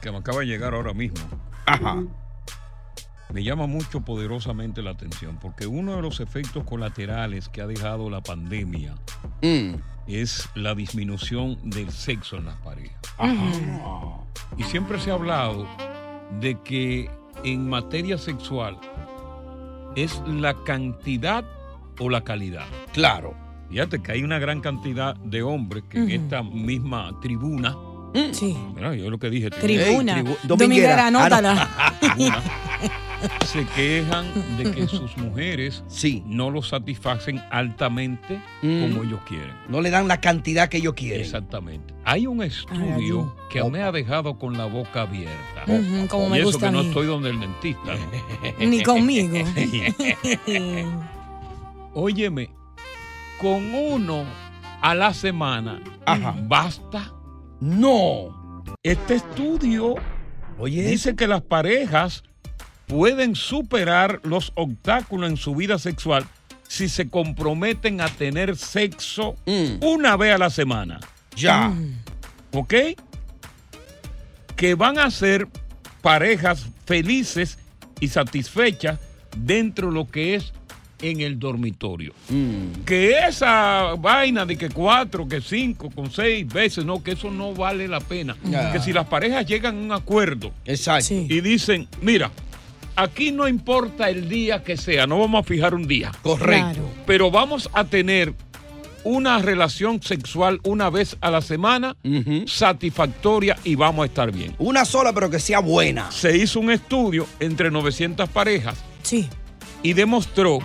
que me acaba de llegar ahora mismo. Me llama mucho poderosamente la atención porque uno de los efectos colaterales que ha dejado la pandemia Mm. es la disminución del sexo en las parejas. Y siempre se ha hablado de que en materia sexual es la cantidad o la calidad. Claro. Fíjate que hay una gran cantidad de hombres que en esta misma tribuna, Sí. mira, yo lo que dije, Tribuna. tribu- Dominguera, Ah, anótala. se quejan de que sus mujeres Sí. no los satisfacen altamente Mm. como ellos quieren. No le dan la cantidad que ellos quieren. Exactamente. Hay un estudio que me ha dejado con la boca abierta. Ujú, como me y eso gusta que a no estoy donde el dentista. ¿no? Ni conmigo. Óyeme, con uno a la semana Ajá. basta. No. Este estudio Oye, dice que las parejas pueden superar los obstáculos en su vida sexual si se comprometen a tener sexo Mm. una vez a la semana. ya. ¿Ok? Que van a ser parejas felices y satisfechas dentro de lo que es en el dormitorio. Mm. Que esa vaina de que cuatro, que cinco, con seis veces, no, que eso no vale la pena. Ya. Que si las parejas llegan a un acuerdo Exacto. Sí. y dicen, mira, aquí no importa el día que sea, no vamos a fijar un día, Correcto. Claro. pero vamos a tener una relación sexual una vez a la semana satisfactoria y vamos a estar bien. Una sola, pero que sea buena. Se hizo un estudio entre 900 parejas Sí. y demostró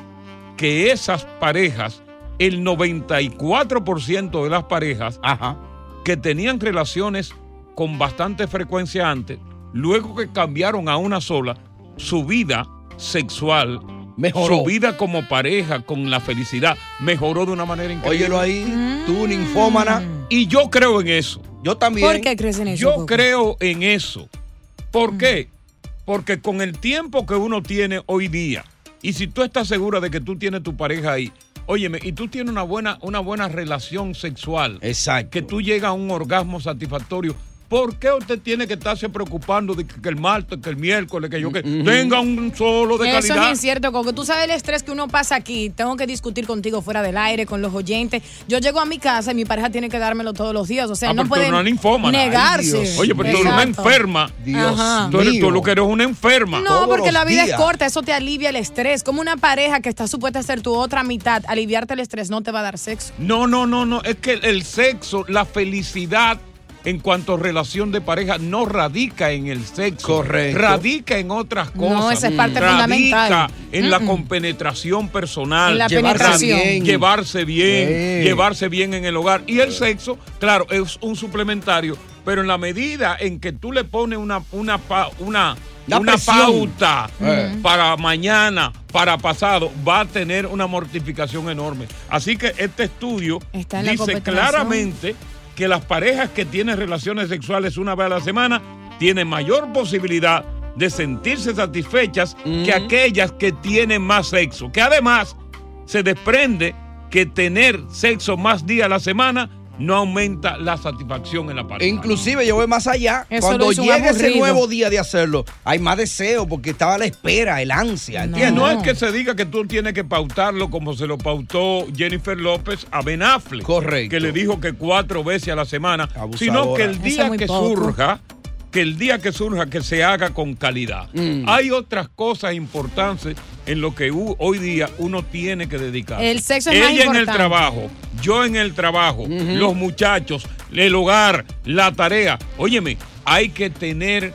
que esas parejas, el 94% de las parejas Ajá. que tenían relaciones con bastante frecuencia antes, luego que cambiaron a una sola, su vida sexual, Mejoró. su vida como pareja, con la felicidad, mejoró de una manera increíble. Óyelo ahí. Tú, ninfómana. Y yo creo en eso. Yo también. ¿Por qué crees en eso? Yo Coco? creo en eso. ¿Por qué? Porque con el tiempo que uno tiene hoy día, y si tú estás segura de que tú tienes tu pareja ahí, óyeme, y tú tienes una buena, una buena relación sexual, Exacto. que tú llegas a un orgasmo satisfactorio, ¿por qué usted tiene que estarse preocupando de que, que el martes, que el miércoles, que yo que tenga un solo de Eso calidad? es incierto, Coco. Tú sabes el estrés que uno pasa aquí. Tengo que discutir contigo fuera del aire, con los oyentes. Yo llego a mi casa y mi pareja tiene que dármelo todos los días. O sea, Ah, no ninfómana. negarse. Ay. Oye, pero tú eres una enferma. Dios Ajá. Tú, eres, tú lo que eres una enferma. No, Todos porque la vida días. es corta, eso te alivia el estrés. Como una pareja que está supuesta a ser tu otra mitad, aliviarte el estrés no te va a dar sexo. No, no, no, no. Es que el sexo, la felicidad en cuanto a relación de pareja no radica en el sexo. Correcto. Radica en otras cosas. No, esa es parte radica fundamental. en la compenetración personal. En la Llevarse penetración. bien, Llevarse bien, Bien. llevarse bien en el hogar. Y el sexo, claro, es un suplementario, pero en la medida en que tú le pones una, una, una, La una presión. pauta Eh. para mañana, para pasado, va a tener una mortificación enorme. Así que este estudio Está dice claramente que las parejas que tienen relaciones sexuales una vez a la semana tienen mayor posibilidad de sentirse satisfechas que aquellas que tienen más sexo. Que además se desprende que tener sexo más días a la semana no aumenta la satisfacción en la pareja. Inclusive yo voy más allá. Eso Cuando llegue ese nuevo día de hacerlo, hay más deseo porque estaba la espera, el ansia, Y ¿entiendes? no es que se diga que tú tienes que pautarlo como se lo pautó Jennifer López a Ben Affleck. Correcto. Que le dijo que cuatro veces a la semana. Abusadora. Sino que el día que poco. surja, que el día que surja, que se haga con calidad. Mm. Hay otras cosas importantes en lo que hoy día uno tiene que dedicar. El sexo es Ella más en el trabajo, yo en el trabajo, los muchachos, el hogar, la tarea. Óyeme, hay que tener eh,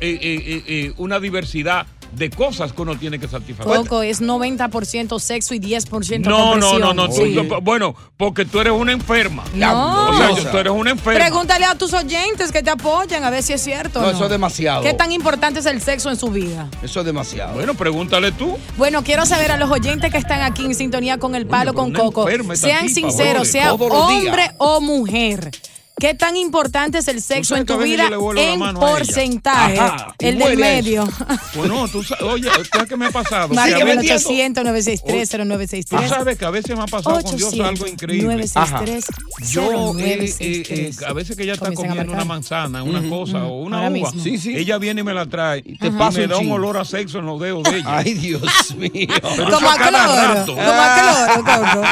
eh, eh, una diversidad de cosas que uno tiene que satisfacer. Coco es 90% sexo y 10% No, no, no, no. tú- Sí. tú- bueno, porque tú eres una enferma. No. O sea, tú eres una enferma. Pregúntale a tus oyentes que te apoyan a ver si es cierto. No, No, eso es demasiado. ¿Qué tan importante es el sexo en su vida? Eso es demasiado. Bueno, pregúntale tú. Bueno, quiero saber a los oyentes que están aquí en sintonía con el palo con Coco. Sean sinceros, sea hombre o mujer. ¿Qué tan importante es el sexo en a tu vida en a porcentaje? Ajá, el del medio. Pues no, tú sabes, oye, ¿sabes qué me ha pasado? A veces- vendiendo. 800 963 Tú 0963 sabes que a veces me ha pasado con Dios algo increíble. 963 Yo, eh, eh, 0963. eh, a veces que ella está a comiendo una manzana, una cosa o una uva, mismo. Sí, sí. ella viene y me la trae y, te pasa me un da un olor a sexo en los dedos de ella. Ay, Dios mío. Pero Como a rato. como acloro, Coco.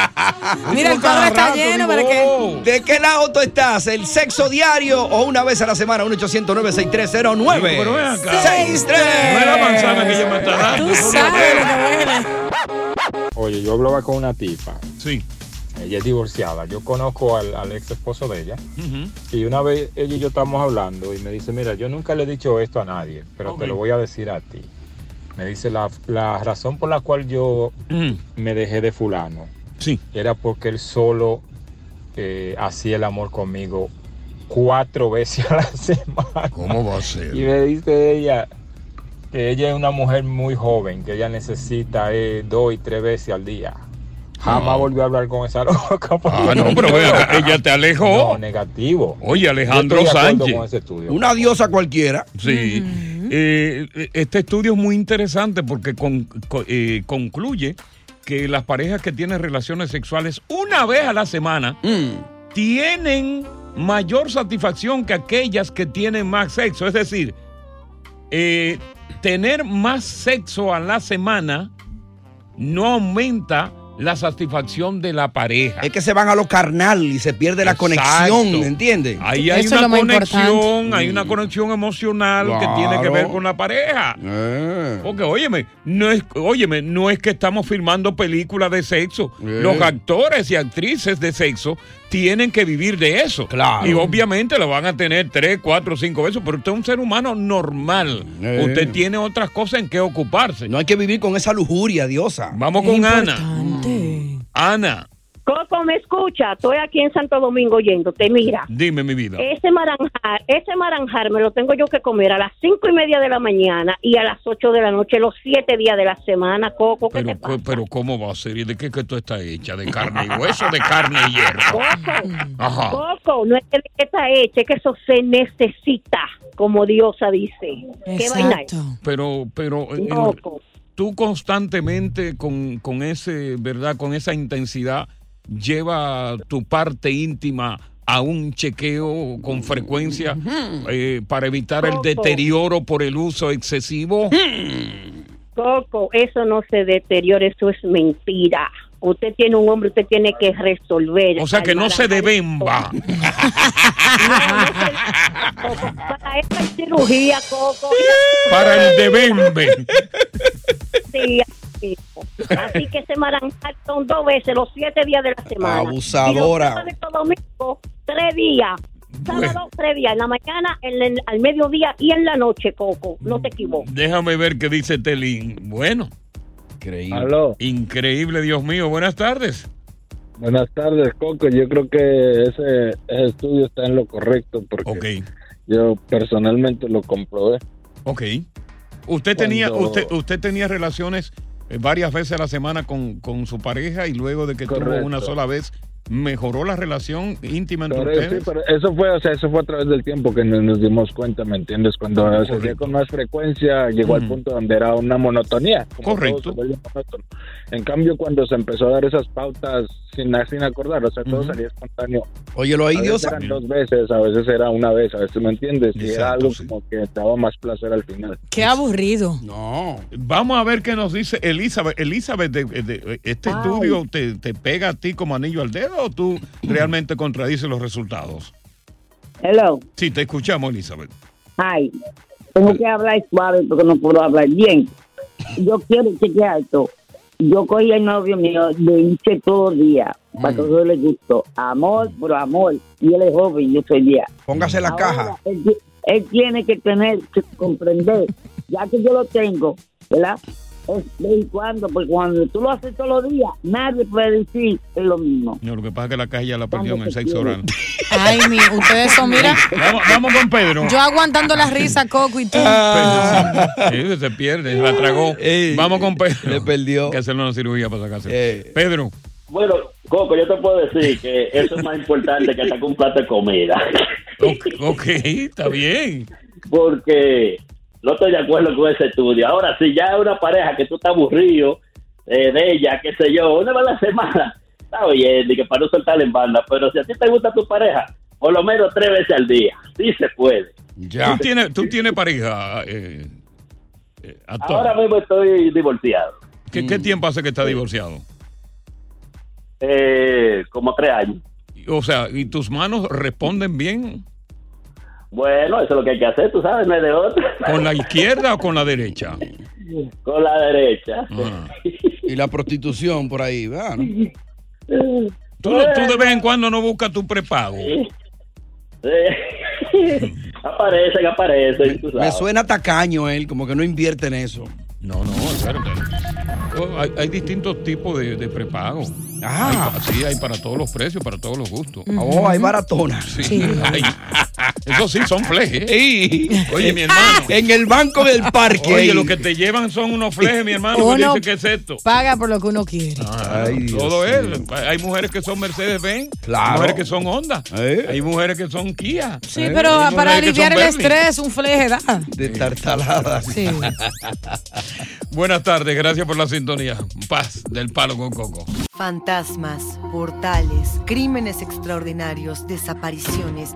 Mira, el a cuadro está lleno para que... ¿De qué lado tú estás? ¿El sexo diario o una vez a la semana? 1 800 96309 Pero ven acá. 63 No es la manzana que ella me está dando. Tú sabes lo que huele. Oye, yo hablaba con una tipa, Sí. ella es divorciada, yo conozco al, al ex esposo de ella y una vez ella y yo estábamos hablando y me dice, mira, yo nunca le he dicho esto a nadie, pero te lo voy a decir a ti. Me dice, la, la razón por la cual yo Mm. me dejé de fulano Sí. era porque él solo eh, hacía el amor conmigo cuatro veces a la semana. ¿Cómo va a ser? Y me dice ella que ella es una mujer muy joven, que ella necesita eh, dos y tres veces al día. Jamás volvió a hablar con esa loca. porque- Ah, no, pero acá, ella te alejó. No, negativo. Oye, Alejandro Sánchez. con ese estudio. Una diosa cualquiera. Sí. Eh, este estudio es muy interesante porque con- co- eh, concluye que las parejas que tienen relaciones sexuales una vez a la semana Mm. tienen mayor satisfacción que aquellas que tienen más sexo. Es decir, eh, tener más sexo a la semana no aumenta la satisfacción de la pareja. Es que se van a lo carnal y se pierde la conexión, ¿entiendes? Ahí hay Eso una conexión, importante. hay una conexión emocional que tiene que ver con la pareja. Eh. Porque, óyeme, no es, óyeme, no es que estamos filmando películas de sexo. Eh. Los actores y actrices de sexo tienen que vivir de eso. Claro. Y obviamente lo van a tener tres, cuatro, cinco veces, pero usted es un ser humano normal. Eh. Usted tiene otras cosas en que ocuparse. No hay que vivir con esa lujuria, diosa. Vamos Es con Ana. Ana, Coco, me escucha, estoy aquí en Santo Domingo oyéndote. Mira, dime mi vida. ese maranjar, ese maranjar me lo tengo yo que comer a las cinco y media de la mañana y a las ocho de la noche, los siete días de la semana, Coco. ¿Qué Pero, te pasa? pero ¿cómo va a ser? ¿Y de qué que tú estás hecha? ¿De carne y hueso o de carne y hierro? Coco, Ajá. Coco, no es que está hecha, es que eso se necesita, como Diosa dice. ¿Qué vaina es? Exacto. Pero, pero eh, Coco. tú constantemente con, con ese, ¿verdad? Con esa intensidad lleva tu parte íntima a un chequeo con frecuencia eh, para evitar el deterioro por el uso excesivo. Coco, eso no se deteriora, eso es mentira. Usted tiene un hombre, usted tiene que resolver. O sea que no se debemba. Para esta cirugía, Coco. Para el debembe. Sí, así que se maranjar son dos veces, los siete días de la semana. Abusadora. Y los tres días. sábado, tres días, en la mañana, en el- al mediodía y en la noche, Coco. No te equivoques. Déjame ver qué dice Telín. Bueno. Increíble. Aló. Increíble, Dios mío. Buenas tardes. Buenas tardes, Coco. Yo creo que ese, ese estudio está en lo correcto porque yo personalmente lo comprobé. Ok. Usted tenía, usted, usted tenía relaciones varias veces a la semana con, con su pareja y luego de que tuvo Correcto. una sola vez, mejoró la relación íntima entre Correcto, ustedes. sí, pero eso fue, o sea, eso fue a través del tiempo que nos, nos dimos cuenta, ¿me entiendes? Cuando se hacía con más frecuencia, llegó al punto donde era una monotonía. como Correcto. En cambio, cuando se empezó a dar esas pautas sin, sin acordar, o sea, todo salía espontáneo. Óyelo ahí, a veces Dios. eran dos veces, a veces era una vez, a veces, ¿me entiendes? Y era Exacto, algo como que daba más placer al final. Qué aburrido. No. Vamos a ver qué nos dice Elizabeth. Elizabeth, de- de- ¿este estudio te, te pega a ti como anillo al dedo o tú realmente contradices los resultados? Hello. Sí, te escuchamos, Elizabeth. Ay, tengo que hablar suave porque no puedo hablar bien. Yo quiero chequear esto. Yo cogí al novio mío, le hice todo el día, para que yo le gustó. Amor por amor. Y él es joven, yo soy vieja. Póngase la Ahora, caja. Él, él tiene que tener, que comprender, ya que yo lo tengo, ¿verdad? Es de vez en cuando, porque cuando tú lo haces todos los días, nadie puede decir es lo mismo. No, lo que pasa es que la caja ya la perdió en el sexo oral. Ay, mi, ustedes son, mira, Vamos, vamos con Pedro. yo aguantando la risa, Coco, y tú. Sí, se pierde, se la tragó. Vamos con Pedro. Le perdió. Hay que hacerle una cirugía para sacarse. Pedro. Bueno, Coco, yo te puedo decir que eso es más importante que hasta un plato de comida. Ok, está bien. Porque no estoy de acuerdo con ese estudio. Ahora, si ya es una pareja que tú estás aburrido eh, de ella, qué sé yo, una vez a la semana, está bien, y que para no soltarla en banda. Pero si a ti te gusta tu pareja, por lo menos tres veces al día, sí se puede. ¿Tú tienes, tú tienes pareja eh, eh? Ahora mismo estoy divorciado. ¿Qué, qué tiempo hace que está divorciado? Eh, como tres años. O sea, ¿y tus manos responden bien? Bueno, eso es lo que hay que hacer, tú sabes, no hay de otra. ¿Con la izquierda o con la derecha? Con la derecha. Y la prostitución por ahí, ¿verdad? no? ¿Tú, de vez en cuando no buscas tu prepago. aparecen, aparecen. tú Me suena tacaño él, como que no invierte en eso. No, no, espérate. Oh, Hay, hay distintos tipos de, de prepago. Ah. Hay sí, hay para todos los precios, para todos los gustos. Oh, hay baratona. Sí. Hay. Eso sí, son flejes. Sí. Oye, mi hermano. En el banco del parque. Oye, lo que te llevan son unos flejes, mi hermano. que Uno dice que es esto. paga por lo que uno quiere. Ay, Dios Todo es. Hay mujeres que son Mercedes Benz, Claro. hay mujeres que son Honda, ¿Eh? hay mujeres que son Kia. Sí, ¿eh? pero para aliviar el estrés, un fleje da. De tartalada. Sí. Buenas tardes, gracias por la sintonía. Paz del palo con coco. Fantasmas, portales, crímenes extraordinarios, desapariciones,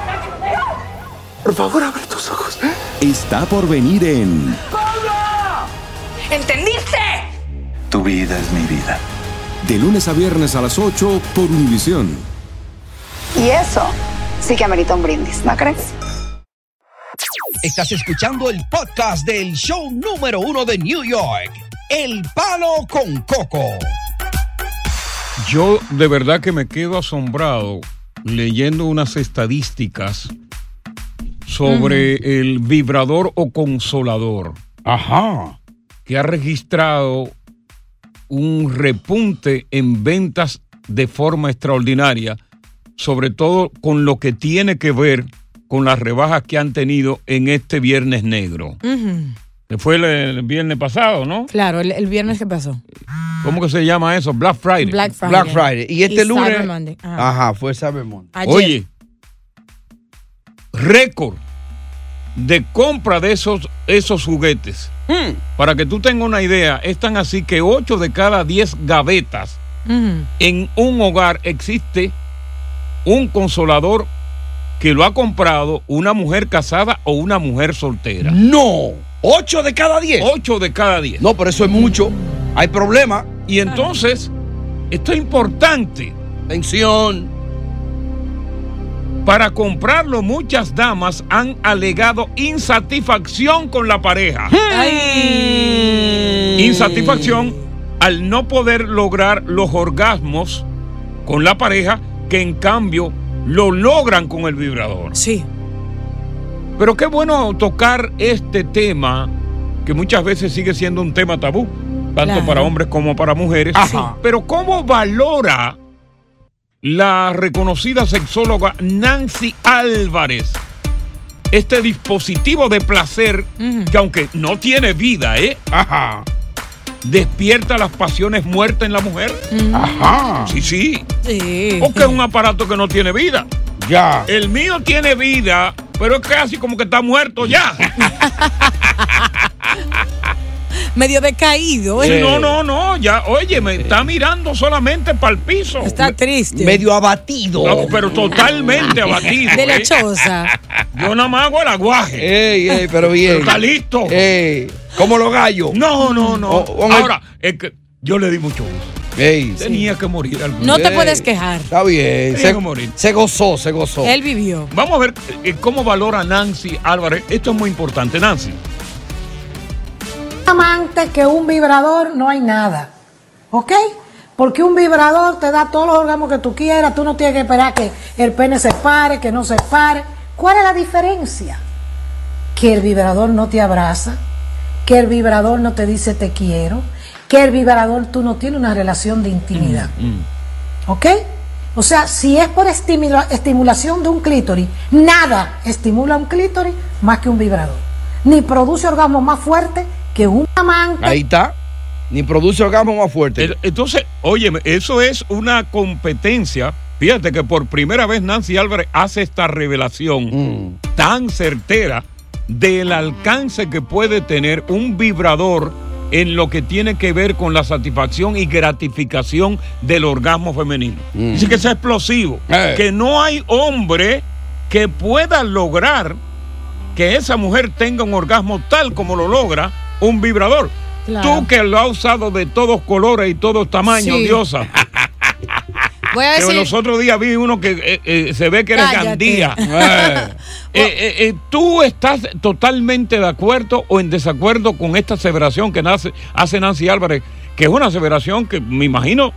Por favor, abre tus ojos. está por venir en ¿Entendiste? Tu vida es mi vida. De lunes a viernes a las 8 por Univisión. Y eso sí que amerita un brindis, ¿no crees? Estás escuchando el podcast del show número uno de New York, El Palo con Coco. Yo de verdad que me quedo asombrado leyendo unas estadísticas sobre el vibrador o consolador. Ajá. Que ha registrado un repunte en ventas de forma extraordinaria, sobre todo con lo que tiene que ver con las rebajas que han tenido en este Viernes Negro. Que fue el, el viernes pasado, ¿no? Claro, el, el viernes que pasó. ¿Cómo que se llama eso? Black Friday. Black Friday. Black Friday. Y este Y lunes. Cyber Monday. Ajá. Ajá, fue Cyber Monday. Ayer. Oye, récord de compra de esos, esos juguetes. Hmm. Para que tú tengas una idea, es tan así que 8 de cada 10 gavetas Ujú. en un hogar existe un consolador que lo ha comprado una mujer casada o una mujer soltera. No, 8 de cada 10. 8 de cada 10. No, pero eso es mucho. Hay problema. Y entonces, esto es importante. Atención. Para comprarlo, muchas damas han alegado insatisfacción con la pareja. Insatisfacción al no poder lograr los orgasmos con la pareja que en cambio lo logran con el vibrador. Sí. Pero qué bueno tocar este tema que muchas veces sigue siendo un tema tabú, tanto Claro. para hombres como para mujeres. Ajá. Pero ¿cómo valora la reconocida sexóloga Nancy Álvarez este dispositivo de placer que aunque no tiene vida, ¿eh? Ajá. Despierta las pasiones muertas en la mujer. Ajá. Sí, sí. Sí. O que es un aparato que no tiene vida. Ya. El mío tiene vida, pero es casi como que está muerto ya. Medio decaído. Sí, ¿eh? no, no, no, ya, oye, me está mirando solamente para el piso. Está triste. Medio abatido. No, pero totalmente abatido. De ¿eh? lechosa. Yo nada más hago el aguaje. Ey, ey, pero bien. Pero está listo. Ey, como los gallos. No, no, no. O- o en el- Ahora, es que yo le di mucho gusto. Ey, Tenía que morir algún No te puedes quejar. Está bien. Tenía Se, que morir. se gozó, se gozó. Él vivió. Vamos a ver eh, cómo valora Nancy Álvarez. Esto es muy importante, Nancy. Amante que un vibrador no hay nada. ¿Ok? Porque un vibrador te da todos los órganos que tú quieras, tú no tienes que esperar que el pene se pare, que no se pare. ¿Cuál es la diferencia? Que el vibrador no te abraza, que el vibrador no te dice te quiero, que el vibrador tú no tienes una relación de intimidad. ¿Ok? O sea, si es por estimula- estimulación de un clítoris, nada estimula un clítoris más que un vibrador. Ni produce orgasmo más fuerte que un amante. Ahí está. Ni produce orgasmo más fuerte. Entonces, oye, eso es una competencia. Fíjate que por primera vez Nancy Álvarez hace esta revelación tan certera del alcance que puede tener un vibrador en lo que tiene que ver con la satisfacción y gratificación del orgasmo femenino. Dice que es explosivo, Eh. que no hay hombre que pueda lograr que esa mujer tenga un orgasmo tal como lo logra un vibrador. Claro. Tú que lo has usado de todos colores y todos tamaños, Sí. diosa. Voy a Que decir. los otros días vi uno que eh, eh, se ve que eres. Gandía. Eh, eh, eh, ¿Tú estás totalmente de acuerdo o en desacuerdo con esta aseveración que nace- hace Nancy Álvarez? Que es una aseveración que me imagino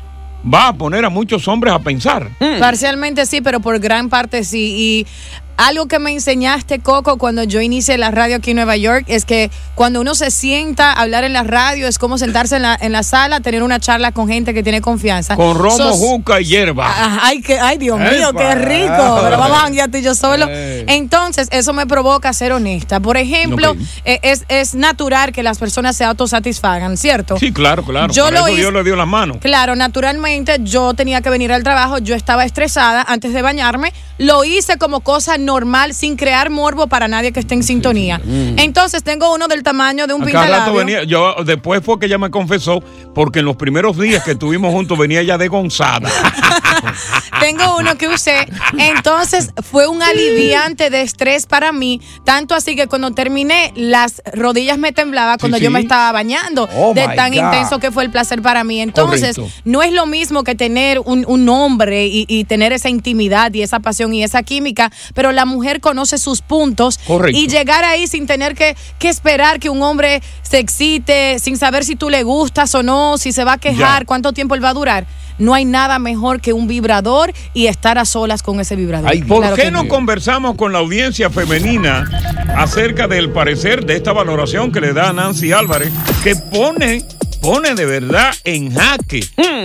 va a poner a muchos hombres a pensar. Parcialmente sí, pero por gran parte sí. Y algo que me enseñaste, Coco, cuando yo inicié la radio aquí en Nueva York, es que cuando uno se sienta a hablar en la radio, es como sentarse en la, en la sala, tener una charla con gente que tiene confianza. Con romo, Sos- juca y hierba. Ah, Ay, que, ay, Dios mío, qué rico. Pero vamos a janguear tú y yo solo. Ey. Entonces, eso me provoca ser honesta. Por ejemplo, eh, es, es natural que las personas se autosatisfagan, ¿cierto? Sí, claro, claro. Yo Por lo eso hice- Dios le dio las manos. Claro, naturalmente yo tenía que venir al trabajo, yo estaba estresada antes de bañarme, lo hice como cosa normal sin crear morbo para nadie que esté en sintonía. Mm. Entonces tengo uno del tamaño de un pintalabio. venía, yo después fue que ella me confesó, porque en los primeros días que estuvimos juntos venía ella de Gonzada. Tengo uno que usé. Entonces fue un aliviante de estrés para mí. Tanto así que cuando terminé, las rodillas me temblaban cuando Sí, yo me estaba bañando. Oh, de tan God. intenso que fue el placer para mí. Entonces, Correcto. no es lo mismo que tener un, un hombre y, y tener esa intimidad y esa pasión y esa química. Pero la mujer conoce sus puntos Correcto. y llegar ahí sin tener que, que esperar que un hombre se excite, sin saber si tú le gustas o no, si se va a quejar, Ya. cuánto tiempo él va a durar. No hay nada mejor que un vibrador y estar a solas con ese vibrador. ¿Por Claro qué no conversamos con la audiencia femenina acerca del parecer de esta valoración que le da Nancy Álvarez, que pone, pone de verdad en jaque,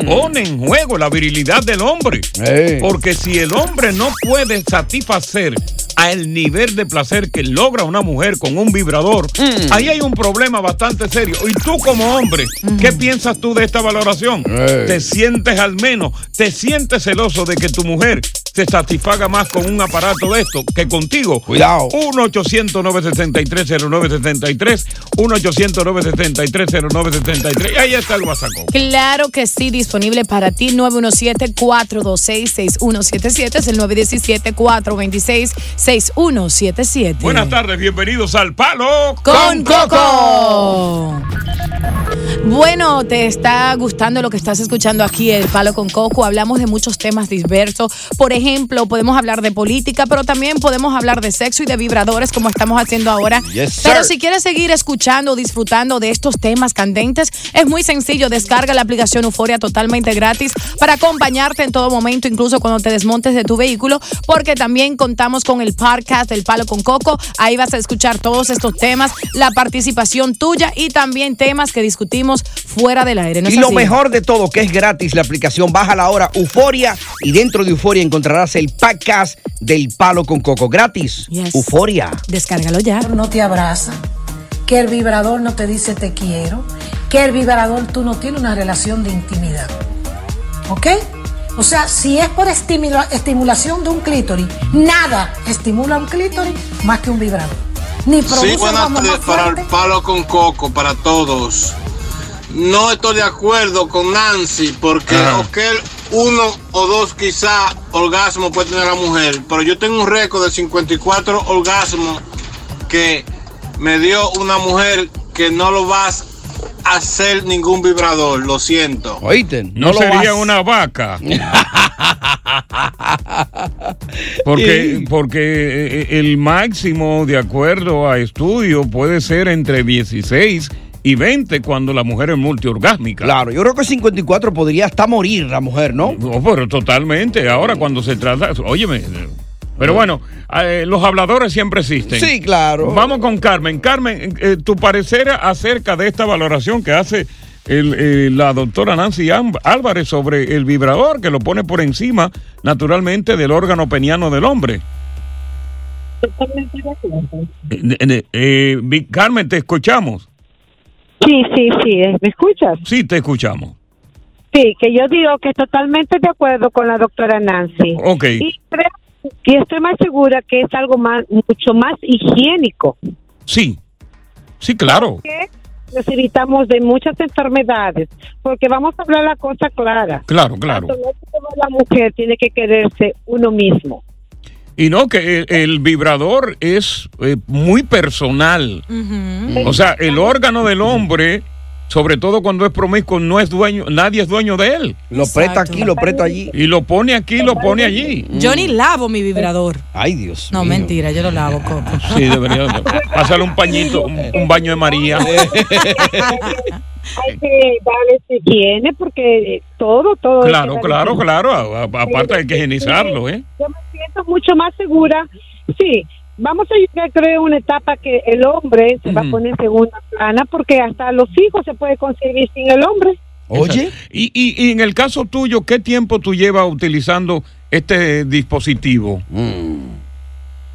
pone en juego la virilidad del hombre? Porque si el hombre no puede satisfacer al nivel de placer que logra una mujer con un vibrador, ahí hay un problema bastante serio. Y tú como hombre, ¿qué piensas tú de esta valoración? ¿Te sientes al menos, te sientes celoso de que tu mujer se satisfaga más con un aparato de esto que contigo? Cuidado. 1-800-963-0963, 1-800-963-0963. Y ahí está el WhatsApp. Claro que sí, disponible para ti. 917-426-6177. Es el 917-426-6177. Buenas tardes, bienvenidos al Palo con Coco. Bueno, te está gustando lo que estás escuchando aquí, El Palo con Coco. Hablamos de muchos temas diversos. Por ejemplo, podemos hablar de política, pero también podemos hablar de sexo y de vibradores, como estamos haciendo ahora. Yes, pero si quieres seguir escuchando disfrutando de estos temas candentes, es muy sencillo. Descarga la aplicación Euforia totalmente gratis para acompañarte en todo momento, incluso cuando te desmontes de tu vehículo, porque también contamos con el podcast del Palo con Coco. Ahí vas a escuchar todos estos temas, la participación tuya y también temas que discutimos fuera del aire. ¿no es Y lo así? mejor de todo, que es gratis la aplicación, baja la hora Euforia y dentro de Euforia encontrarás el podcast del Palo con Coco gratis. Euforia. Descárgalo ya. No te abraza, que el vibrador no te dice te quiero, que el vibrador tú no tienes una relación de intimidad. ¿Ok? O sea, si es por estimula- estimulación de un clítoris, nada estimula un clítoris más que un vibrador. Ni produce Sí, buenas tardes para el palo con coco, para todos. No estoy de acuerdo con Nancy, porque ok, uno o dos quizá orgasmos puede tener la mujer, pero yo tengo un récord de 54 orgasmos que me dio una mujer que no lo vas a hacer ningún vibrador, lo siento. Oíste, No, sería una vaca. Porque, porque eh, el máximo, de acuerdo a estudio, puede ser entre 16 y 20 cuando la mujer es multiorgásmica. Claro, yo creo que 54 podría hasta morir la mujer, ¿no? No, pero totalmente. Ahora cuando se trata, óyeme. Pero bueno, eh, los habladores siempre existen. Sí, claro. Vamos con Carmen. Carmen, eh, tu parecer acerca de esta valoración que hace el, eh, la doctora Nancy Álvarez sobre el vibrador que lo pone por encima, naturalmente, del órgano peniano del hombre. Eh, eh, eh, Carmen, te escuchamos. Sí, sí, sí, ¿me escuchas? Sí, te escuchamos. Sí, que yo digo que totalmente de acuerdo con la doctora Nancy. Ok. Y creo y estoy más segura que es algo más, mucho más higiénico. Sí, sí, claro. Que nos evitamos de muchas enfermedades, porque vamos a hablar la cosa clara. Claro, claro. Tanto la mujer tiene que quererse uno mismo. Y no, que el, el vibrador es eh, muy personal. O sea, el órgano del hombre, sobre todo cuando es promiscuo, no es dueño, nadie es dueño de él. Lo presta aquí, lo presta allí. Y lo pone aquí, lo pone allí. Yo ni lavo mi vibrador. Ay, Dios. No, mentira, yo lo lavo, Coco. Sí, debería pasarle un pañito, un, un baño de María. Hay que darle su higiene porque todo, todo. Claro, que claro, claro. a- a- Aparte hay que higienizarlo, ¿eh? Yo me siento mucho más segura. Sí, vamos a llegar, creo, a una etapa que el hombre se va a poner en segunda plana porque hasta los hijos se puede conseguir sin el hombre. Oye. Y, y- y en el caso tuyo, ¿qué tiempo tú llevas utilizando este dispositivo?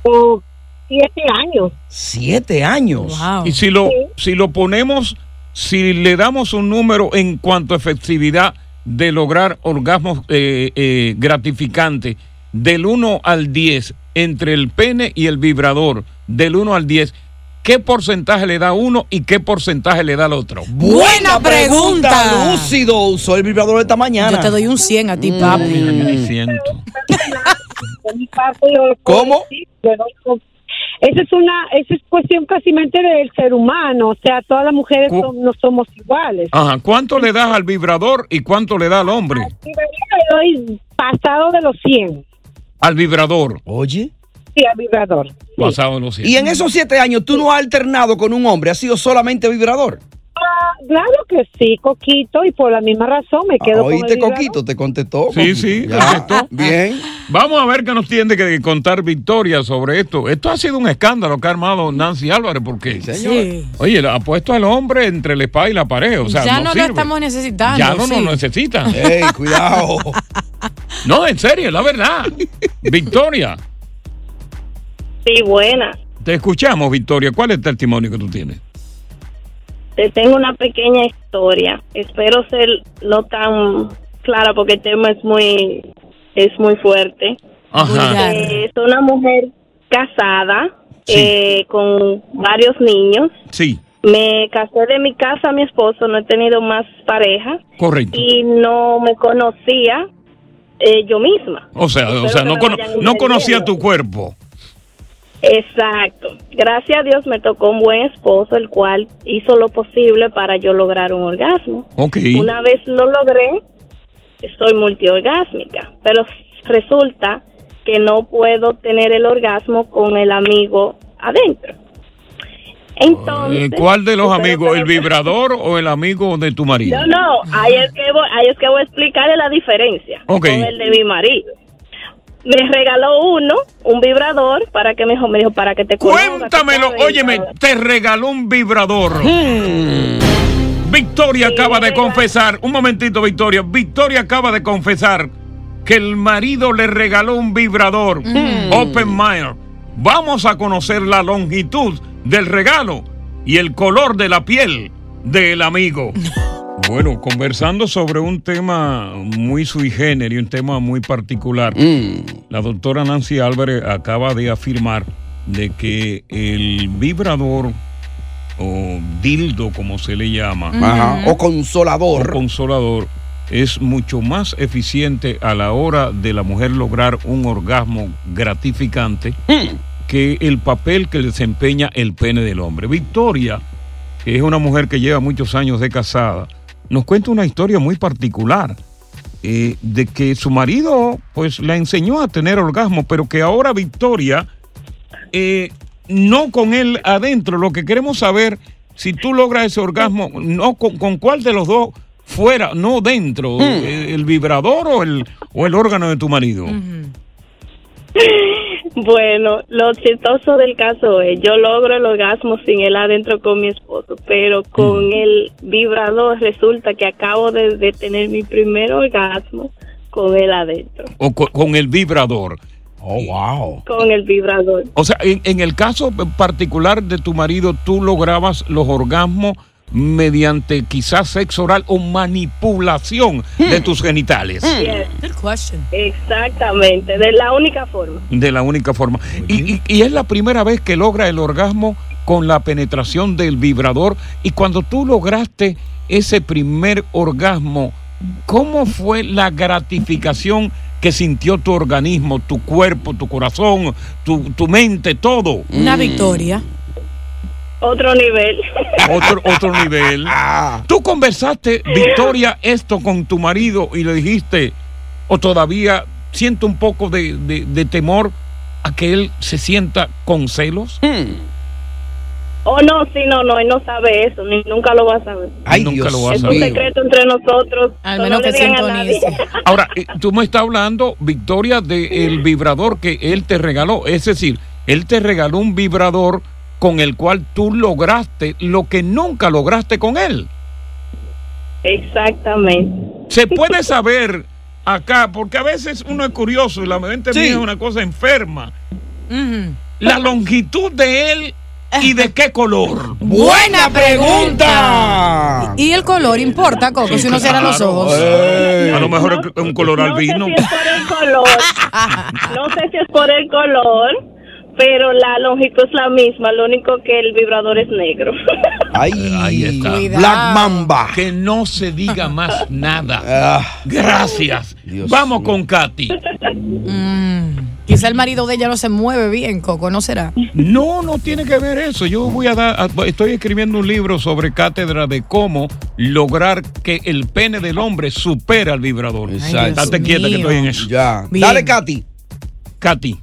O siete años. Siete años. Y si lo, si lo ponemos, si le damos un número en cuanto a efectividad de lograr orgasmos eh, eh, gratificantes, del 1 al 10, entre el pene y el vibrador, del 1 al 10, ¿qué porcentaje le da uno y qué porcentaje le da al otro? Buena pregunta. Lúcido usó el vibrador esta mañana. Yo te doy un 100 a ti, papi. Yo lo puedo ¿Cómo? Esa es una, esa es cuestión casi del ser humano, o sea, todas las mujeres son- no somos iguales. Ajá, ¿cuánto le das al vibrador y cuánto le da al hombre? Y le doy pasado de los 100. Al vibrador. Oye. Sí, al vibrador. Pasado los siete. Y en esos siete años tú no has alternado con un hombre, has sido solamente vibrador. Claro que sí, Coquito, y por la misma razón me quedo con el Oíste. Coquito, te contestó. Sí, Coquito. sí, Ya, contestó. Bien. Vamos a ver qué nos tiene que contar Victoria sobre esto. Esto ha sido un escándalo que ha armado Nancy Álvarez porque, Sí. oye, ha puesto al hombre entre la espada y la pared. O sea, ya no, no, lo estamos necesitando. Ya no sí. nos necesitan. Ey, cuidado. No, en serio, la verdad. Victoria, Sí, buena. te escuchamos, Victoria. ¿Cuál es el testimonio que tú tienes? Te tengo una pequeña historia. Espero ser no tan clara porque el tema es muy es muy fuerte. Ajá. Eh, es una mujer casada Sí. eh, con varios niños. Sí, Me casé de mi casa a mi esposo, no he tenido más pareja correcto. y no me conocía eh, yo misma. O sea, o sea, no, cono- no conocía tu cuerpo. Exacto. Gracias a Dios me tocó un buen esposo, el cual hizo lo posible para yo lograr un orgasmo. Ok. Una vez lo logré, soy multiorgásmica, pero resulta que no puedo tener el orgasmo con el amigo adentro. Entonces, ¿Cuál de los amigos? ¿El vibrador o el amigo de tu marido? No, no, ahí es que voy, ahí es que voy a explicarle la diferencia Ok. con el de mi marido. Me regaló uno, un vibrador, para que me dijo, me dijo, para que te Cuéntamelo, ¿sabes? óyeme, te regaló un vibrador. Victoria acaba de confesar, un momentito Victoria, Victoria acaba de confesar que el marido le regaló un vibrador Open Mind. Vamos a conocer la longitud del regalo y el color de la piel del amigo. Bueno, conversando sobre un tema muy sui generis, un tema muy particular, la doctora Nancy Álvarez acaba de afirmar de que el vibrador o dildo, como se le llama, Ajá, o consolador. o consolador, es mucho más eficiente a la hora de la mujer lograr un orgasmo gratificante que el papel que desempeña el pene del hombre. Victoria, que es una mujer que lleva muchos años de casada, nos cuenta una historia muy particular. eh, de que su marido pues la enseñó a tener orgasmo, pero que ahora Victoria eh, no con él adentro. Lo que queremos saber, si tú logras ese orgasmo, no con, con cuál de los dos fuera, no dentro, eh, el, vibrador o el, o el órgano de tu marido. Bueno, lo chistoso del caso es, yo logro el orgasmo sin él adentro con mi esposo, pero con el vibrador resulta que acabo de, de tener mi primer orgasmo con él adentro, O co- con, el vibrador. Oh, wow. con el vibrador. O sea, en, en el caso particular de tu marido, tú lograbas los orgasmos mediante quizás sexo oral o manipulación de tus genitales. Yes. Exactamente, de la única forma. De la única forma. Y, y- y es la primera vez que logra el orgasmo con la penetración del vibrador. Y cuando tú lograste ese primer orgasmo, ¿cómo fue la gratificación que sintió tu organismo, tu cuerpo, tu corazón, tu, tu mente, todo? Una victoria. Otro nivel. Otro, otro nivel. Tú conversaste, Victoria, esto con tu marido y le dijiste, o todavía siento un poco de, de- de temor a que él se sienta con celos. Oh, no, sí, no, no, él no sabe eso, ni nunca lo va a saber. nunca lo va a es un saber. secreto entre nosotros. Al no menos que nadie. Ahora, eh, tú me estás hablando, Victoria, del vibrador que él te regaló. Es decir, él te regaló un vibrador con el cual tú lograste lo que nunca lograste con él. Exactamente. Se puede saber acá, porque a veces uno es curioso y la mente mía es una cosa enferma. La longitud de él y de qué color. Buena pregunta. ¿Y el color importa, Coco, si uno cierra los ojos? A lo mejor es un color albino. No sé si es por el color. No sé si es por el color, pero la longitud es la misma. Lo único que el vibrador es negro. Ahí está. Cuidado. Black Mamba. Que no se diga más nada. Ah. Gracias. Vamos con Katy. Mm, Quizá el marido de ella no se mueve bien, Coco, ¿no será? No, no tiene que ver eso. Yo voy a dar, estoy escribiendo un libro sobre cátedra de cómo lograr que el pene del hombre supera al vibrador. Exacto. Date quieta que estoy en eso. Ya. Bien. Dale, Katy. Katy.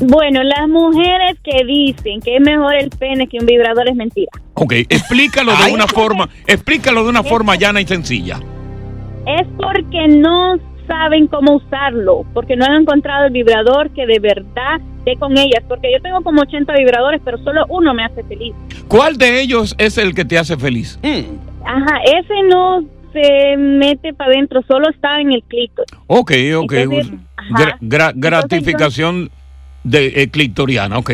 Bueno, las mujeres que dicen que es mejor el pene que un vibrador es mentira. Ok, explícalo de una forma, explícalo de una forma llana y sencilla. Es porque no saben cómo usarlo, porque no han encontrado el vibrador que de verdad esté con ellas, porque yo tengo como 80 vibradores, pero solo uno me hace feliz. ¿Cuál de ellos es el que te hace feliz? Ajá, ese no se mete para adentro, solo está en el clítoris. Ok, ok. Entonces, Gra- gra- gratificación de eh, clitoriana, ok.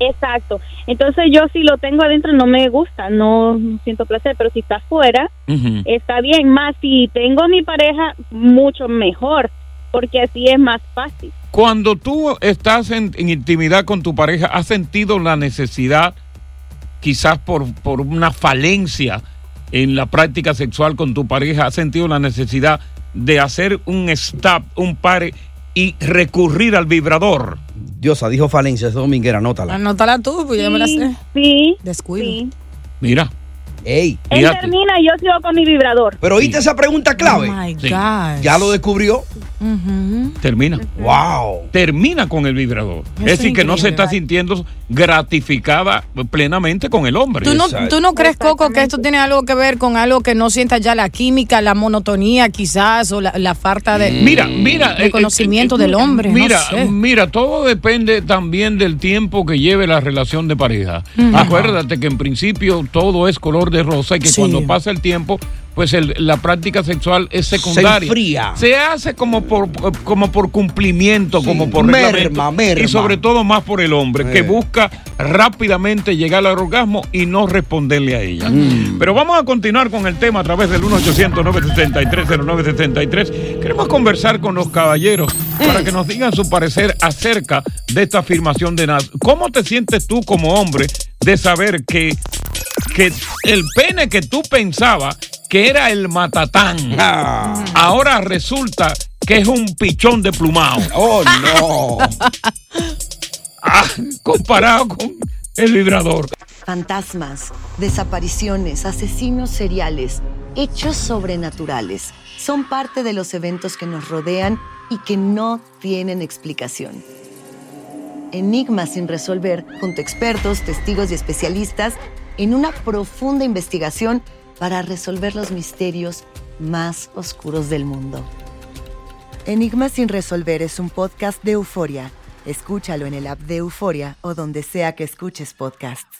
Exacto. Entonces yo si lo tengo adentro no me gusta, no siento placer, pero si está afuera, Ujú. está bien. Más si tengo a mi pareja, mucho mejor, porque así es más fácil. Cuando tú estás en, en intimidad con tu pareja, ¿has sentido la necesidad, quizás por, por una falencia en la práctica sexual con tu pareja, has sentido la necesidad de hacer un stop, un pare y recurrir al vibrador? Diosa, dijo Falencia, es dominguera, anótala. Anótala tú, pues yo me la sé. Sí. Descuido. Mira. Ey. Él termina y yo sigo con mi vibrador. Pero oíste esa pregunta clave. Oh my Sí. gosh. Ya lo descubrió. Termina. Wow. Termina con el vibrador. Eso es decir, que no se está sintiendo gratificada plenamente con el hombre. ¿Tú no, ¿Tú no crees, Coco, que esto tiene algo que ver con algo que no sienta ya la química, la monotonía quizás, o la, la falta de, Mira, mira. de eh, conocimiento eh, del hombre? no Mira, sé. mira, todo depende también del tiempo que lleve la relación de pareja. Acuérdate que en principio todo es color de rosa y que Sí. cuando pasa el tiempo, pues el- la práctica sexual es secundaria. enfría. Se hace como por, como por cumplimiento, como por merma, merma. Y sobre todo más por el hombre, que busca rápidamente llegar al orgasmo y no responderle a ella. Mm. Pero vamos a continuar con el tema a través del 1-800-973-0973. Queremos conversar con los caballeros para que nos digan su parecer acerca de esta afirmación de Nas. ¿Cómo te sientes tú como hombre de saber que, que el pene que tú pensabas que era el matatán, Ah. ahora resulta que es un pichón de plumao? Oh, no. Ah, comparado con el vibrador. Fantasmas, desapariciones, asesinos seriales, hechos sobrenaturales son parte de los eventos que nos rodean y que no tienen explicación. Enigmas sin resolver, junto a expertos, testigos y especialistas, en una profunda investigación para resolver los misterios más oscuros del mundo. Enigmas sin resolver es un podcast de euforia. Escúchalo en el app de Euforia o donde sea que escuches podcasts.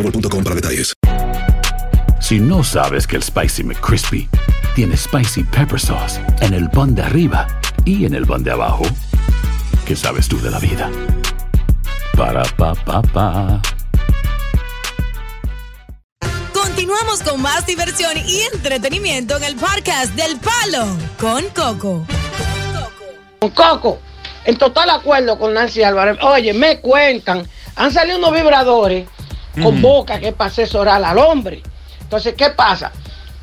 boostmobile.com para detalles. Si no sabes que el Spicy McCrispy tiene Spicy Pepper Sauce en el pan de arriba y en el pan de abajo, ¿qué sabes tú de la vida? Para, pa, pa, pa. Continuamos con más diversión y entretenimiento en el podcast del Palo con Coco. Con Coco, en total acuerdo con Nancy Álvarez. Oye, me cuentan, han salido unos vibradores con Ujú. boca que es para asesorar al hombre. Entonces, ¿qué pasa?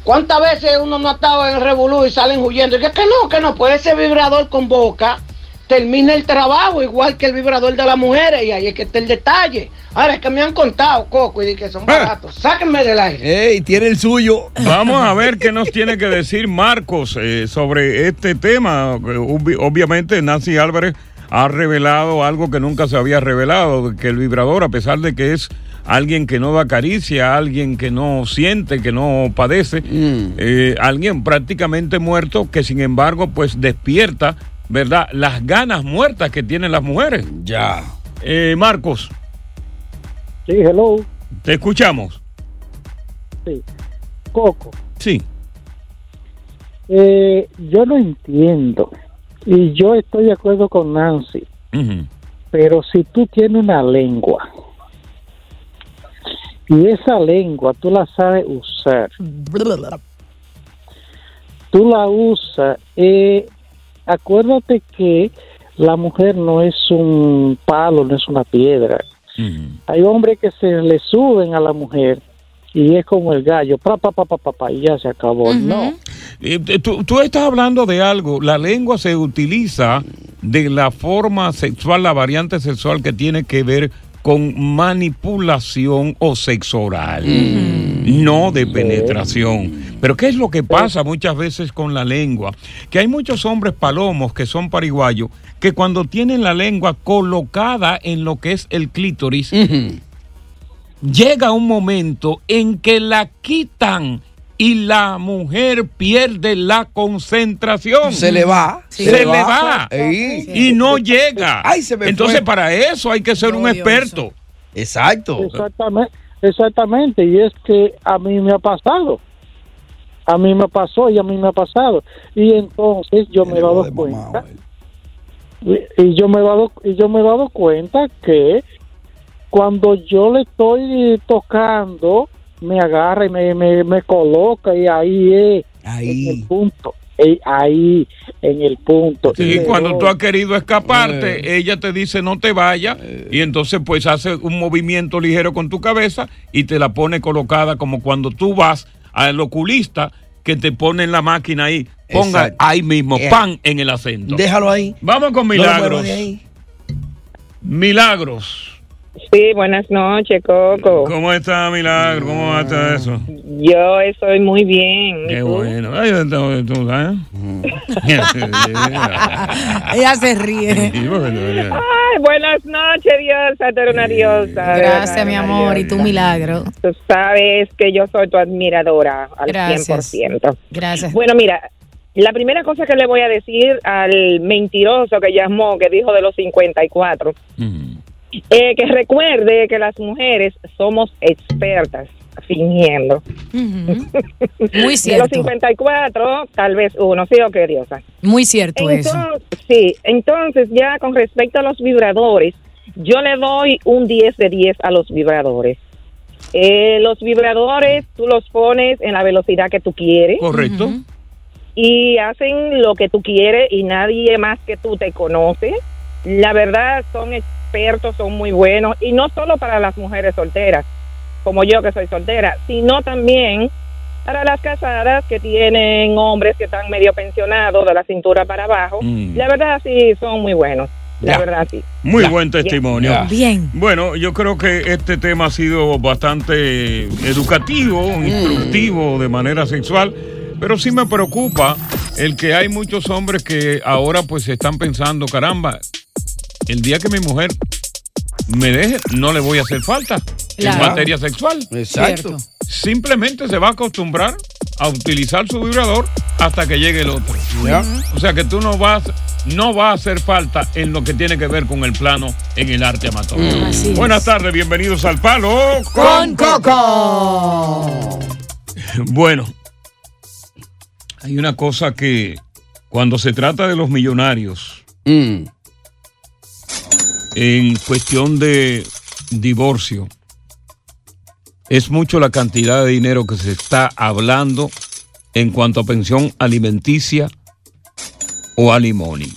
¿Cuántas veces uno no ha estado en el revolú y salen huyendo? Y que, que no, que no, puede ese vibrador con boca termina el trabajo igual que el vibrador de las mujeres y ahí es que está el detalle. Ahora es que me han contado, Coco, y di que son baratos. Sáquenme del aire. Ey, tiene el suyo. Vamos a ver qué nos tiene que decir Marcos eh, sobre este tema. Eh, obvi- Obviamente Nancy Álvarez ha revelado algo que nunca se había revelado, que el vibrador, a pesar de que es alguien que no da caricia, alguien que no siente, que no padece, eh, alguien prácticamente muerto que sin embargo pues despierta, ¿verdad? Las ganas muertas que tienen las mujeres. Ya. Eh, Marcos, Sí, hello. te escuchamos. Sí. Coco, Sí. eh, yo no entiendo. Y yo estoy de acuerdo con Nancy. Pero si tú tienes una lengua y esa lengua tú la sabes usar, tú la usas, eh, acuérdate que la mujer no es un palo, no es una piedra. Hay hombres que se le suben a la mujer y es como el gallo, pa, pa, pa, pa, pa, pa, y ya se acabó. No. Eh, tú, tú estás hablando de algo, la lengua se utiliza de la forma sexual, la variante sexual que tiene que ver con manipulación o sexo oral, no de penetración. Pero ¿qué es lo que pasa muchas veces con la lengua? Que hay muchos hombres palomos que son pariguayos que cuando tienen la lengua colocada en lo que es el clítoris, llega un momento en que la quitan y la mujer pierde la concentración. Se le va. Se, Se le va. Y no llega. Ay, se me Entonces, fue. para eso hay que ser un experto. Exacto. Exactamente, exactamente, y es que a mí me ha pasado. A mí me pasó y a mí me ha pasado. Y entonces yo me he dado cuenta. Y, y yo me he dado y yo me he dado cuenta que cuando yo le estoy tocando me agarra y me, me, me coloca y ahí es en el punto. Eh, ahí en el punto. Sí, le cuando doy. tú has querido escaparte, ella te dice no te vayas y entonces pues hace un movimiento ligero con tu cabeza y te la pone colocada como cuando tú vas al oculista que te pone en la máquina ahí, ponga Exacto. ahí mismo, Eh, pan en el acento. Déjalo ahí. Vamos con Milagros. ahí. Milagros. Sí, buenas noches, Coco. ¿Cómo está Milagro? ¿Cómo va todo eso? Yo estoy muy bien. ¿Y Qué bueno. Ay, tú, tú, ¿sabes? Ella se ríe. Ay, buenas noches, diosa. Tú eres una diosa. Gracias, verdad, mi amor. Y tu milagro. Tú sabes que yo soy tu admiradora al Gracias. 100%. Gracias. Bueno, mira, la primera cosa que le voy a decir al mentiroso que llamó, que dijo de los 54, eh, que recuerde que las mujeres somos expertas fingiendo. Muy De los cierto. 54, tal vez uno, sí o qué diosa. Muy cierto eso. Entonces, sí, entonces ya con respecto a los vibradores, yo le doy un 10 de 10 a los vibradores. Eh, los vibradores tú los pones en la velocidad que tú quieres Correcto. y hacen lo que tú quieres y nadie más que tú te conoce. La verdad son expertos, son muy buenos y no solo para las mujeres solteras, como yo que soy soltera, sino también para las casadas que tienen hombres que están medio pensionados de la cintura para abajo. Mm. La verdad sí son muy buenos. La Ya. verdad sí. Muy buen testimonio. Ya. Bien. Bueno, yo creo que este tema ha sido bastante educativo, instructivo de manera sexual, pero sí me preocupa el que hay muchos hombres que ahora pues están pensando, caramba, el día que mi mujer me deje, no le voy a hacer falta Claro. en materia sexual. Exacto. Cierto. Simplemente se va a acostumbrar a utilizar su vibrador hasta que llegue el otro. Ya. O sea que tú no vas, no va a hacer falta en lo que tiene que ver con el plano en el arte amatorio. Mm. Buenas tardes, bienvenidos al Palo Con Coco. Bueno, hay una cosa que cuando se trata de los millonarios, Mm. En cuestión de divorcio, es mucho la cantidad de dinero que se está hablando en cuanto a pensión alimenticia o alimony.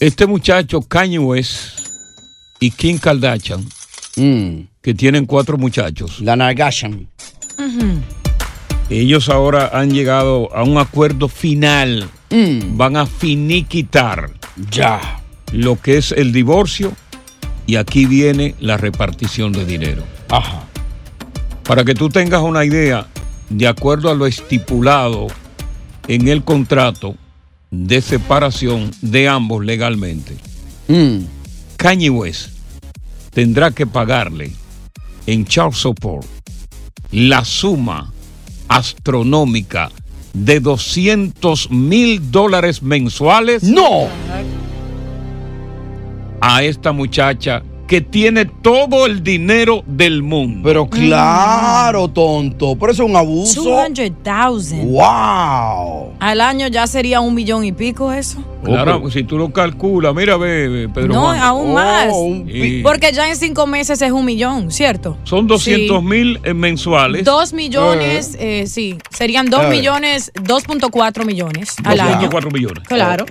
Este muchacho Kanye West y Kim Kardashian, que tienen cuatro muchachos. La Nargashan. Ellos ahora han llegado a un acuerdo final. Mm. Van a finiquitar ya lo que es el divorcio y aquí viene la repartición de dinero. Ajá. Para que tú tengas una idea, de acuerdo a lo estipulado en el contrato de separación de ambos legalmente, Mm. Kanye West tendrá que pagarle en child support la suma astronómica de 200 mil dólares mensuales. ¡No! A esta muchacha que tiene todo el dinero del mundo. Pero claro, tonto. Pero eso es un abuso. 200,000. ¡Wow! Al año ya sería un millón y pico eso. Claro, si tú lo calculas, mira, ve, Pedro no, Juan. aún más. Y Porque ya en cinco meses es un millón, ¿cierto? son 200 mil eh, mensuales. Dos millones, eh, sí, serían dos Eh. millones, 2.4 millones al año. 2.4 millones. Claro.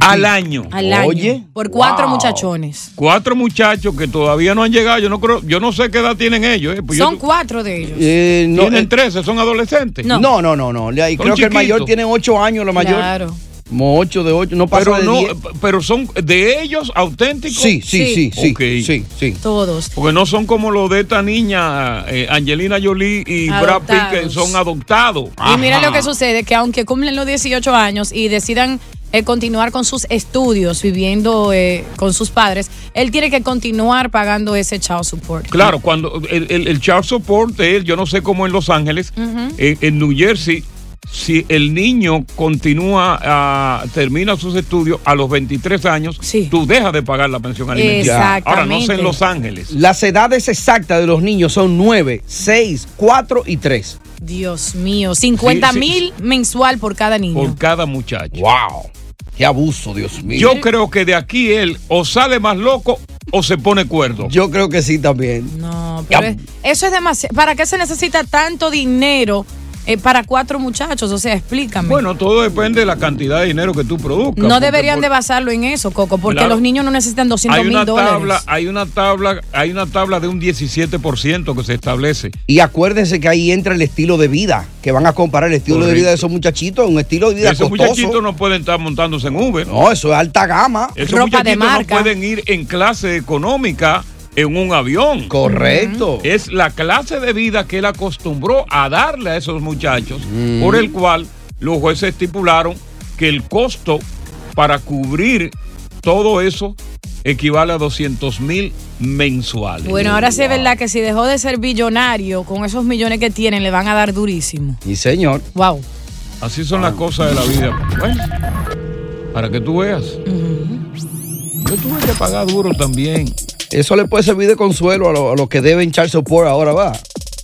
Al año. Al año. Por cuatro muchachones. Cuatro muchachos que todavía no han llegado. Yo no creo, yo no sé qué edad tienen ellos. eh, pues yo- Son cuatro de ellos. Eh, no, tienen eh, 13, son adolescentes. no, no, no, no. Creo que el mayor tiene ocho años, la mayor. Claro. Como ocho de ocho, no pasa Pero de no, diez. pero son de ellos auténticos. Sí, sí, sí, sí, sí, sí. Todos. Porque no son como los de esta niña, eh, Angelina Jolie y Brad Pitt, que son adoptados. Y mira lo que sucede, que aunque cumplen los 18 años y decidan eh, continuar con sus estudios, viviendo eh, con sus padres, él tiene que continuar pagando ese child support. Claro, cuando el, el, el child support de él, yo no sé cómo en Los Ángeles, en, en New Jersey, si el niño continúa, ah, termina sus estudios a los 23 años, tú dejas de pagar la pensión alimenticia. Ahora no sé en Los Ángeles. Las edades exactas de los niños son 9, 6, 4 y 3. Dios mío, 50 Sí, sí. mil mensual por cada niño. Por cada muchacho. ¡Wow! ¡Qué abuso, Dios mío! Yo creo que de aquí él o sale más loco o se pone cuerdo. Yo creo que sí también. No, pero es- eso es demasiado. ¿Para qué se necesita tanto dinero eh, para cuatro muchachos? O sea, explícame. Bueno, todo depende de la cantidad de dinero que tú produzcas. no deberían por- de basarlo en eso, Coco, porque Claro. los niños no necesitan 200 hay mil una dólares. tabla, hay una tabla, hay una tabla de un 17% que se establece. Y acuérdense que ahí entra el estilo de vida, que van a comparar el estilo de vida de esos muchachitos, un estilo de vida Esos costoso. muchachitos no pueden estar montándose en Uber. No, eso es alta gama. Esos muchachitos no pueden ir en clase económica en un avión. Correcto. Es la clase de vida que él acostumbró a darle a esos muchachos, por el cual los jueces estipularon que el costo para cubrir todo eso equivale a 200 mil mensuales. Bueno, ahora sí es verdad que si dejó de ser billonario, con esos millones que tienen, le van a dar durísimo. Sí, señor. Wow. Así son las cosas de la vida. Bueno, para que tú veas. Yo tuve que pagar duro también. Eso le puede servir de consuelo a los a los que deben child support ahora, va.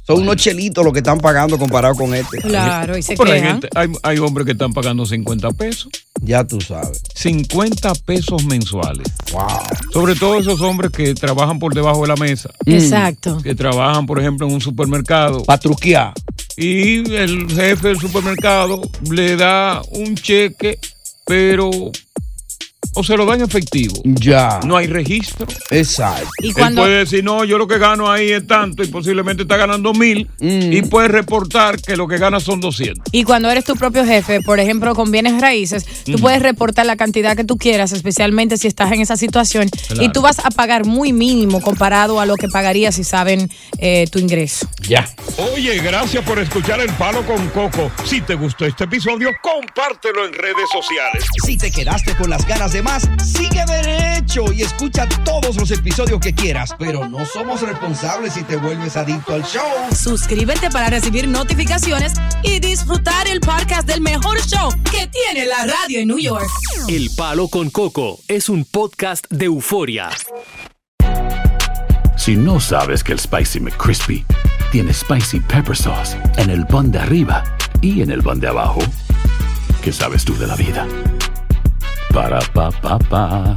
Son unos chelitos los que están pagando comparado con este. Claro, y se Pero hay, gente- hay, hay hombres que están pagando 50 pesos. Ya tú sabes. 50 pesos mensuales. Wow. Sobre todo esos hombres que trabajan por debajo de la mesa. Exacto. Que trabajan, por ejemplo, en un supermercado. Patruquear. Y el jefe del supermercado le da un cheque, pero. O se lo da en efectivo. Ya. No hay registro. Exacto. Y Él cuando- puede decir, no, yo lo que gano ahí es tanto y posiblemente está ganando mil Mm. y puede reportar que lo que gana son 200. Y cuando eres tu propio jefe, por ejemplo, con bienes raíces, tú Ujú. puedes reportar la cantidad que tú quieras, especialmente si estás en esa situación, Claro. y tú vas a pagar muy mínimo comparado a lo que pagarías si saben eh, tu ingreso. Ya. Oye, gracias por escuchar El Palo con Coco. Si te gustó este episodio, compártelo en redes sociales. Si te quedaste con las ganas de más, sigue derecho y escucha todos los episodios que quieras. Pero no somos responsables si te vuelves adicto al show. Suscríbete para recibir notificaciones y disfrutar el podcast del mejor show que tiene la radio en New York. El Palo con Coco es un podcast de euforia. Si no sabes que el Spicy McCrispy tiene Spicy Pepper Sauce en el pan de arriba y en el pan de abajo, ¿qué sabes tú de la vida? Para, pa, pa, pa.